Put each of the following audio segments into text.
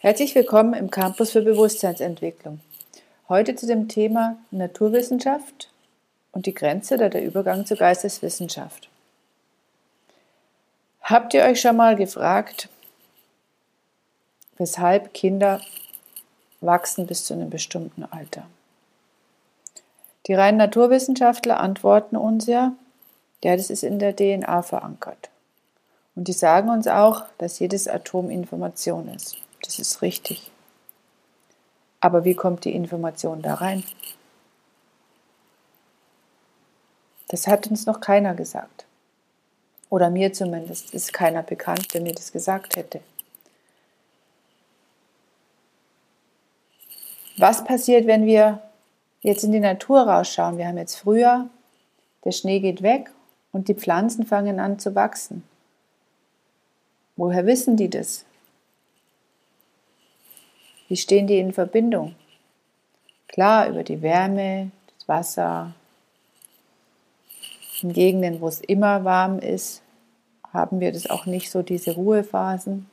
Herzlich willkommen im Campus für Bewusstseinsentwicklung. Heute zu dem Thema Naturwissenschaft und die Grenze oder der Übergang zur Geisteswissenschaft. Habt ihr euch schon mal gefragt, weshalb Kinder wachsen bis zu einem bestimmten Alter? Die reinen Naturwissenschaftler antworten uns ja, ja, das ist in der DNA verankert. Und die sagen uns auch, dass jedes Atom Information ist. Das ist richtig. Aber wie kommt die Information da rein? Das hat uns noch keiner gesagt. Oder mir zumindest ist keiner bekannt, der mir das gesagt hätte. Was passiert, wenn wir jetzt in die Natur rausschauen? Wir haben jetzt Frühjahr, der Schnee geht weg und die Pflanzen fangen an zu wachsen. Woher wissen die das? Wie stehen die in Verbindung? Klar, über die Wärme, das Wasser. In Gegenden, wo es immer warm ist, haben wir das auch nicht so, diese Ruhephasen.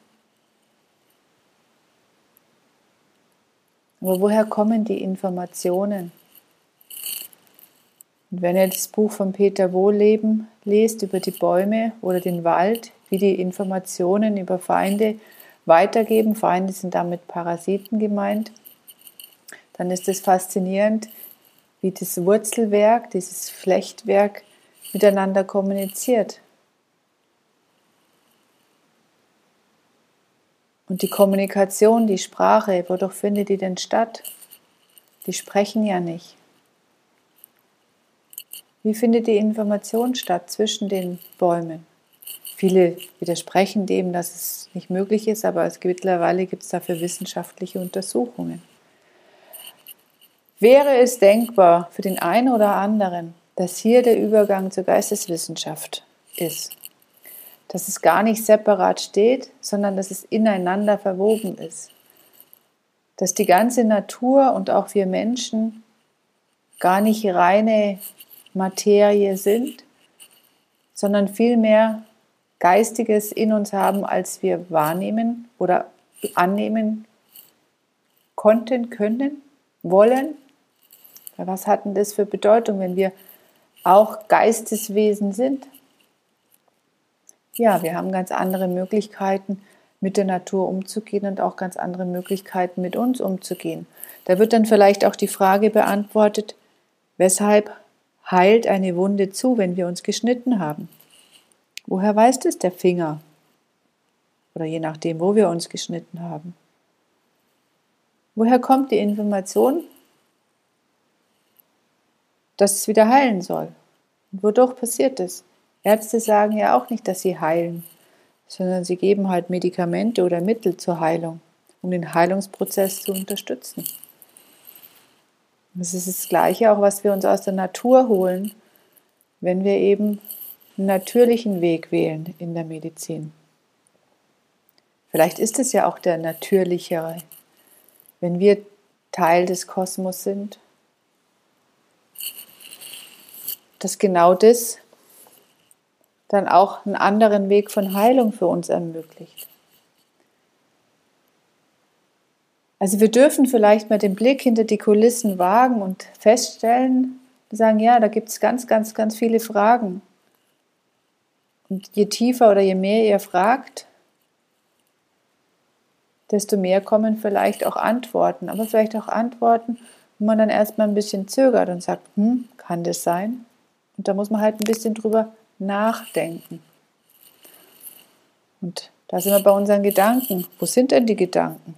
Aber woher kommen die Informationen? Und wenn ihr das Buch von Peter Wohlleben lest über die Bäume oder den Wald, wie die Informationen über Feinde weitergeben, Feinde sind damit Parasiten gemeint, dann ist es faszinierend, wie das Wurzelwerk, dieses Flechtwerk miteinander kommuniziert. Und die Kommunikation, die Sprache, wodurch findet die denn statt? Die sprechen ja nicht. Wie findet die Information statt zwischen den Bäumen? Viele widersprechen dem, dass es nicht möglich ist, aber es, mittlerweile gibt es dafür wissenschaftliche Untersuchungen. Wäre es denkbar für den einen oder anderen, dass hier der Übergang zur Geisteswissenschaft ist? Dass es gar nicht separat steht, sondern dass es ineinander verwoben ist? Dass die ganze Natur und auch wir Menschen gar nicht reine Materie sind, sondern vielmehr Geistiges in uns haben, als wir wahrnehmen oder annehmen konnten, können, wollen. Was hat denn das für Bedeutung, wenn wir auch Geisteswesen sind? Ja, wir haben ganz andere Möglichkeiten, mit der Natur umzugehen und auch ganz andere Möglichkeiten, mit uns umzugehen. Da wird dann vielleicht auch die Frage beantwortet, weshalb heilt eine Wunde zu, wenn wir uns geschnitten haben? Woher weiß das der Finger? Oder je nachdem, wo wir uns geschnitten haben. Woher kommt die Information, dass es wieder heilen soll? Und wodurch passiert es? Ärzte sagen ja auch nicht, dass sie heilen, sondern sie geben halt Medikamente oder Mittel zur Heilung, um den Heilungsprozess zu unterstützen. Das ist das Gleiche auch, was wir uns aus der Natur holen, wenn wir eben natürlichen Weg wählen in der Medizin. Vielleicht ist es ja auch der natürlichere, wenn wir Teil des Kosmos sind, dass genau das dann auch einen anderen Weg von Heilung für uns ermöglicht. Also wir dürfen vielleicht mal den Blick hinter die Kulissen wagen und feststellen, sagen, ja, da gibt es ganz, ganz, ganz viele Fragen. Je tiefer oder je mehr ihr fragt, desto mehr kommen vielleicht auch Antworten. Aber vielleicht auch Antworten, wo man dann erstmal ein bisschen zögert und sagt, hm, kann das sein? Und da muss man halt ein bisschen drüber nachdenken. Und da sind wir bei unseren Gedanken. Wo sind denn die Gedanken?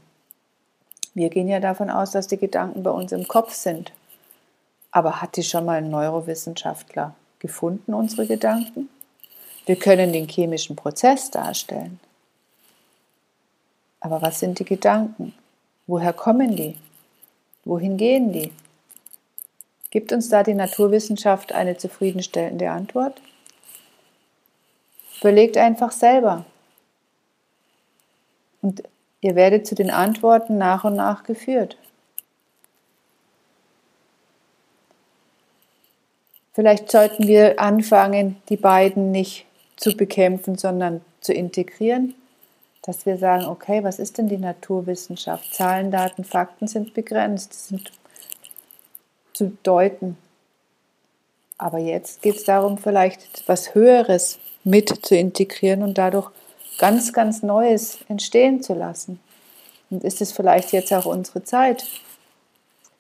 Wir gehen ja davon aus, dass die Gedanken bei uns im Kopf sind. Aber hat die schon mal ein Neurowissenschaftler gefunden, unsere Gedanken? Wir können den chemischen Prozess darstellen. Aber was sind die Gedanken? Woher kommen die? Wohin gehen die? Gibt uns da die Naturwissenschaft eine zufriedenstellende Antwort? Überlegt einfach selber. Und ihr werdet zu den Antworten nach und nach geführt. Vielleicht sollten wir anfangen, die beiden nicht zu bekämpfen, sondern zu integrieren, dass wir sagen, okay, was ist denn die Naturwissenschaft? Zahlen, Daten, Fakten sind begrenzt, sind zu deuten. Aber jetzt geht es darum, vielleicht was Höheres mit zu integrieren und dadurch ganz, ganz Neues entstehen zu lassen. Und ist es vielleicht jetzt auch unsere Zeit?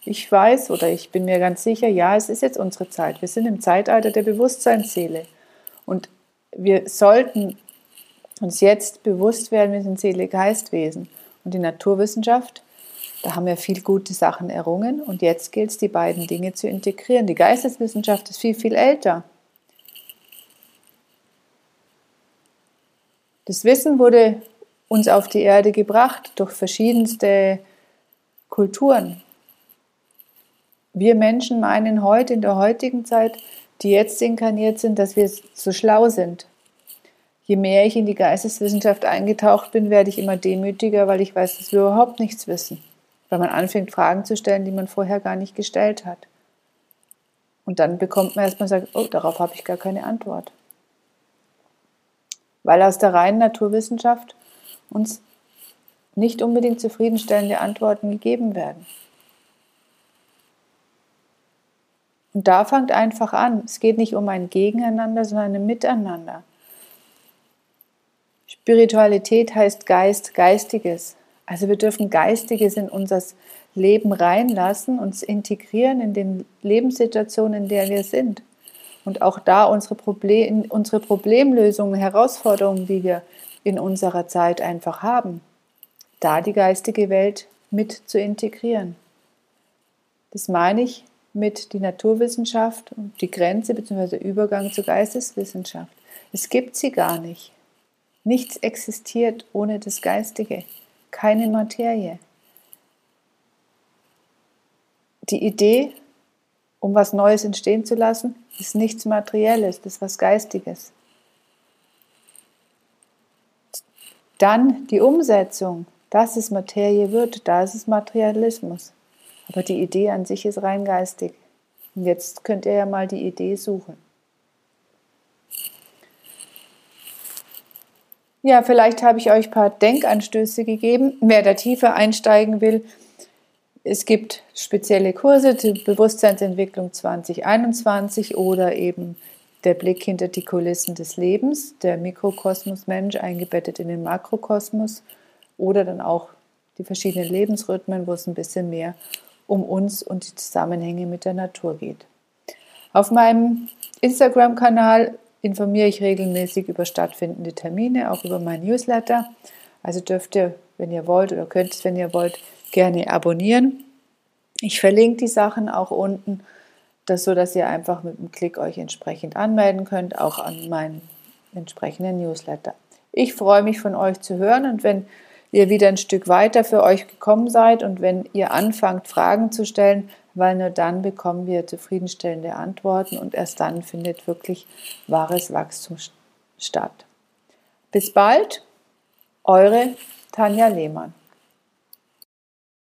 Ich weiß oder ich bin mir ganz sicher, ja, es ist jetzt unsere Zeit. Wir sind im Zeitalter der Bewusstseinsseele. Und wir sollten uns jetzt bewusst werden, wir sind Seele, Geistwesen. Und die Naturwissenschaft, da haben wir viel gute Sachen errungen. Und jetzt gilt es, die beiden Dinge zu integrieren. Die Geisteswissenschaft ist viel, viel älter. Das Wissen wurde uns auf die Erde gebracht durch verschiedenste Kulturen. Wir Menschen meinen heute, in der heutigen Zeit, die jetzt inkarniert sind, dass wir so schlau sind. Je mehr ich in die Geisteswissenschaft eingetaucht bin, werde ich immer demütiger, weil ich weiß, dass wir überhaupt nichts wissen. Weil man anfängt, Fragen zu stellen, die man vorher gar nicht gestellt hat. Und dann bekommt man erstmal sagt, oh, darauf habe ich gar keine Antwort weil aus der reinen Naturwissenschaft uns nicht unbedingt zufriedenstellende Antworten gegeben werden. Und da fängt einfach an. Es geht nicht um ein Gegeneinander, sondern ein Miteinander. Spiritualität heißt Geist, Geistiges. Also wir dürfen Geistiges in unser Leben reinlassen, uns integrieren in den Lebenssituationen, in der wir sind und auch da unsere, Problem, unsere Problemlösungen, Herausforderungen, die wir in unserer Zeit einfach haben, da die geistige Welt mit zu integrieren. Das meine ich mit die Naturwissenschaft und die Grenze bzw. Übergang zur Geisteswissenschaft. Es gibt sie gar nicht. Nichts existiert ohne das Geistige, keine Materie. Die Idee um was Neues entstehen zu lassen, ist nichts Materielles, das ist was Geistiges. Dann die Umsetzung, dass es Materie wird, da ist es Materialismus. Aber die Idee an sich ist rein geistig. Und jetzt könnt ihr ja mal die Idee suchen. Ja, vielleicht habe ich euch ein paar Denkanstöße gegeben. Wer da tiefer einsteigen will, es gibt spezielle Kurse, die Bewusstseinsentwicklung 2021 oder eben der Blick hinter die Kulissen des Lebens, der Mikrokosmos Mensch eingebettet in den Makrokosmos oder dann auch die verschiedenen Lebensrhythmen, wo es ein bisschen mehr um uns und die Zusammenhänge mit der Natur geht. Auf meinem Instagram-Kanal informiere ich regelmäßig über stattfindende Termine, auch über mein Newsletter. Also dürft ihr, wenn ihr wollt oder könnt es, wenn ihr wollt, gerne abonnieren. Ich verlinke die Sachen auch unten, das so, dass ihr einfach mit einem Klick euch entsprechend anmelden könnt, auch an meinen entsprechenden Newsletter. Ich freue mich von euch zu hören und wenn ihr wieder ein Stück weiter für euch gekommen seid und wenn ihr anfangt, Fragen zu stellen, weil nur dann bekommen wir zufriedenstellende Antworten und erst dann findet wirklich wahres Wachstum statt. Bis bald, eure Tanja Lehmann.